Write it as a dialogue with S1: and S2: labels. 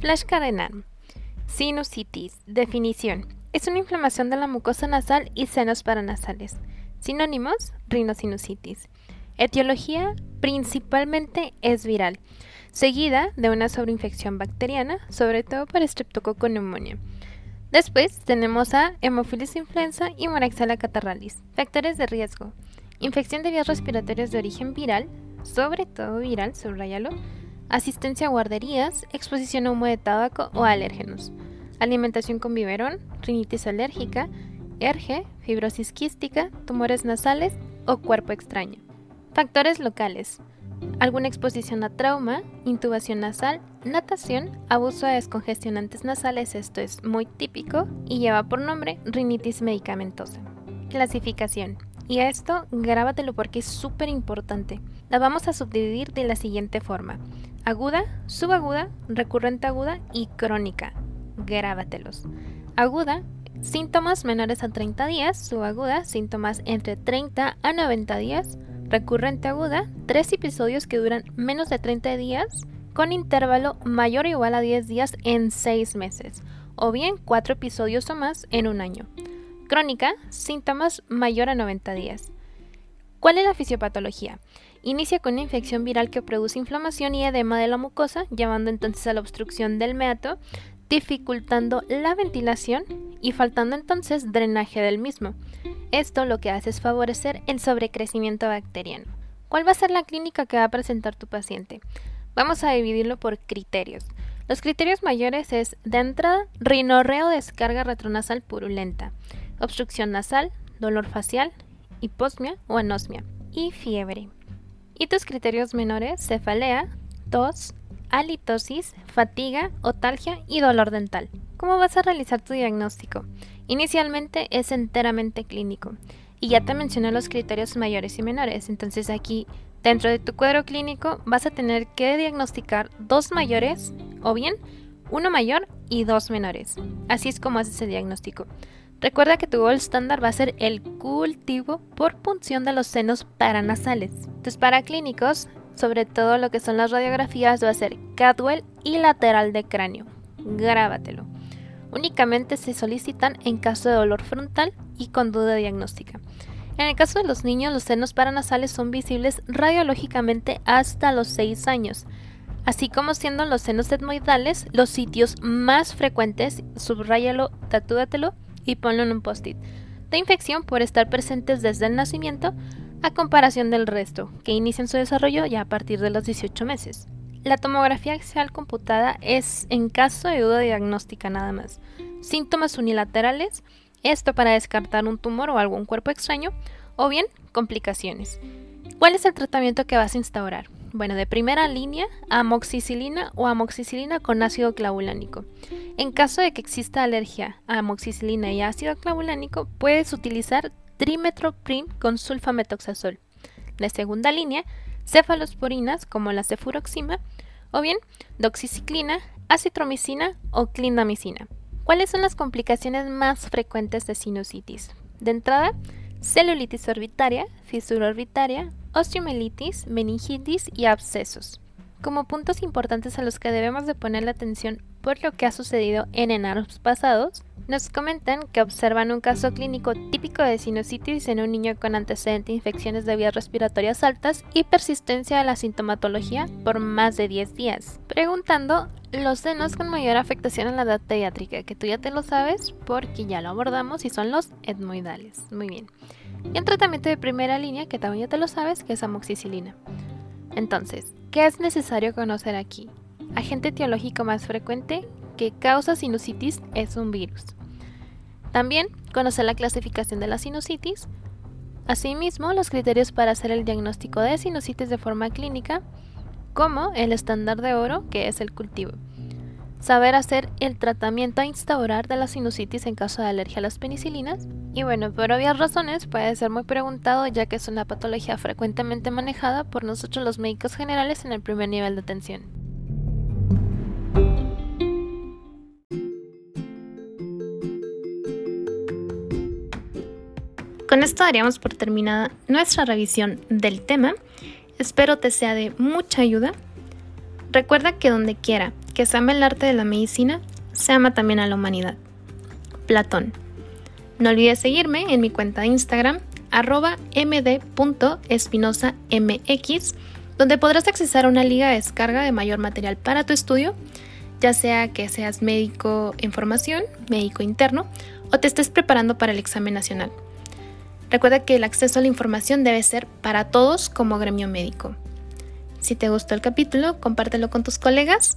S1: Flashcard enano. Sinusitis. Definición. Es una inflamación de la mucosa nasal y senos paranasales. Sinónimos: rinosinusitis. Etiología: principalmente es viral, seguida de una sobreinfección bacteriana, sobre todo por Streptococcus pneumoniae. Después tenemos a Hemophilus influenza y Moraxella catarrhalis. Factores de riesgo: infección de vías respiratorias de origen viral, sobre todo viral, subrayalo asistencia a guarderías, exposición a humo de tabaco o alérgenos, alimentación con biberón, rinitis alérgica, erge, fibrosis quística, tumores nasales o cuerpo extraño. Factores locales. Alguna exposición a trauma, intubación nasal, natación, abuso de descongestionantes nasales, esto es muy típico, y lleva por nombre rinitis medicamentosa. Clasificación. Y esto grábatelo porque es súper importante. La vamos a subdividir de la siguiente forma aguda, subaguda, recurrente aguda y crónica. Grábatelos. Aguda, síntomas menores a 30 días, subaguda, síntomas entre 30 a 90 días, recurrente aguda, tres episodios que duran menos de 30 días con intervalo mayor o igual a 10 días en 6 meses, o bien cuatro episodios o más en un año. Crónica, síntomas mayor a 90 días. ¿Cuál es la fisiopatología? Inicia con una infección viral que produce inflamación y edema de la mucosa, llevando entonces a la obstrucción del meato, dificultando la ventilación y faltando entonces drenaje del mismo. Esto lo que hace es favorecer el sobrecrecimiento bacteriano. ¿Cuál va a ser la clínica que va a presentar tu paciente? Vamos a dividirlo por criterios. Los criterios mayores es de entrada, rinorreo descarga retronasal purulenta, obstrucción nasal, dolor facial, hiposmia o anosmia y fiebre. Y tus criterios menores, cefalea, tos, halitosis, fatiga, otalgia y dolor dental. ¿Cómo vas a realizar tu diagnóstico? Inicialmente es enteramente clínico. Y ya te mencioné los criterios mayores y menores. Entonces aquí, dentro de tu cuadro clínico, vas a tener que diagnosticar dos mayores o bien uno mayor y dos menores. Así es como haces el diagnóstico. Recuerda que tu gol estándar va a ser el cultivo por punción de los senos paranasales. Entonces, para clínicos, sobre todo lo que son las radiografías, va a ser Cadwell y lateral de cráneo. Grábatelo. Únicamente se solicitan en caso de dolor frontal y con duda diagnóstica. En el caso de los niños, los senos paranasales son visibles radiológicamente hasta los 6 años, así como siendo los senos etmoidales los sitios más frecuentes, subrayalo, tatúatelo, y ponlo en un post-it, de infección por estar presentes desde el nacimiento a comparación del resto, que inician su desarrollo ya a partir de los 18 meses. La tomografía axial computada es en caso de duda diagnóstica nada más. Síntomas unilaterales, esto para descartar un tumor o algún cuerpo extraño, o bien complicaciones. ¿Cuál es el tratamiento que vas a instaurar? Bueno, de primera línea, amoxicilina o amoxicilina con ácido clavulánico. En caso de que exista alergia a amoxicilina y ácido clavulánico, puedes utilizar trimetoprim con sulfametoxazol. De segunda línea, cefalosporinas como la cefuroxima o bien doxiciclina, acitromicina o clindamicina. ¿Cuáles son las complicaciones más frecuentes de sinusitis? De entrada, celulitis orbitaria, fisura orbitaria, osteomelitis, meningitis y abscesos. Como puntos importantes a los que debemos de poner la atención por lo que ha sucedido en enanos pasados, nos comentan que observan un caso clínico típico de sinusitis en un niño con antecedente de infecciones de vías respiratorias altas y persistencia de la sintomatología por más de 10 días. Preguntando los senos con mayor afectación en la edad pediátrica, que tú ya te lo sabes porque ya lo abordamos y son los etmoidales. Muy bien. Y un tratamiento de primera línea, que también ya te lo sabes, que es amoxicilina. Entonces, ¿qué es necesario conocer aquí? Agente etiológico más frecuente que causa sinusitis es un virus. También conocer la clasificación de la sinusitis. Asimismo, los criterios para hacer el diagnóstico de sinusitis de forma clínica, como el estándar de oro, que es el cultivo saber hacer el tratamiento a instaurar de la sinusitis en caso de alergia a las penicilinas. Y bueno, por obvias razones puede ser muy preguntado ya que es una patología frecuentemente manejada por nosotros los médicos generales en el primer nivel de atención. Con esto daríamos por terminada nuestra revisión del tema. Espero te sea de mucha ayuda. Recuerda que donde quiera que se ama el arte de la medicina, se ama también a la humanidad. Platón. No olvides seguirme en mi cuenta de Instagram, arroba md.espinosamx, donde podrás accesar a una liga de descarga de mayor material para tu estudio, ya sea que seas médico en formación, médico interno, o te estés preparando para el examen nacional. Recuerda que el acceso a la información debe ser para todos como gremio médico. Si te gustó el capítulo, compártelo con tus colegas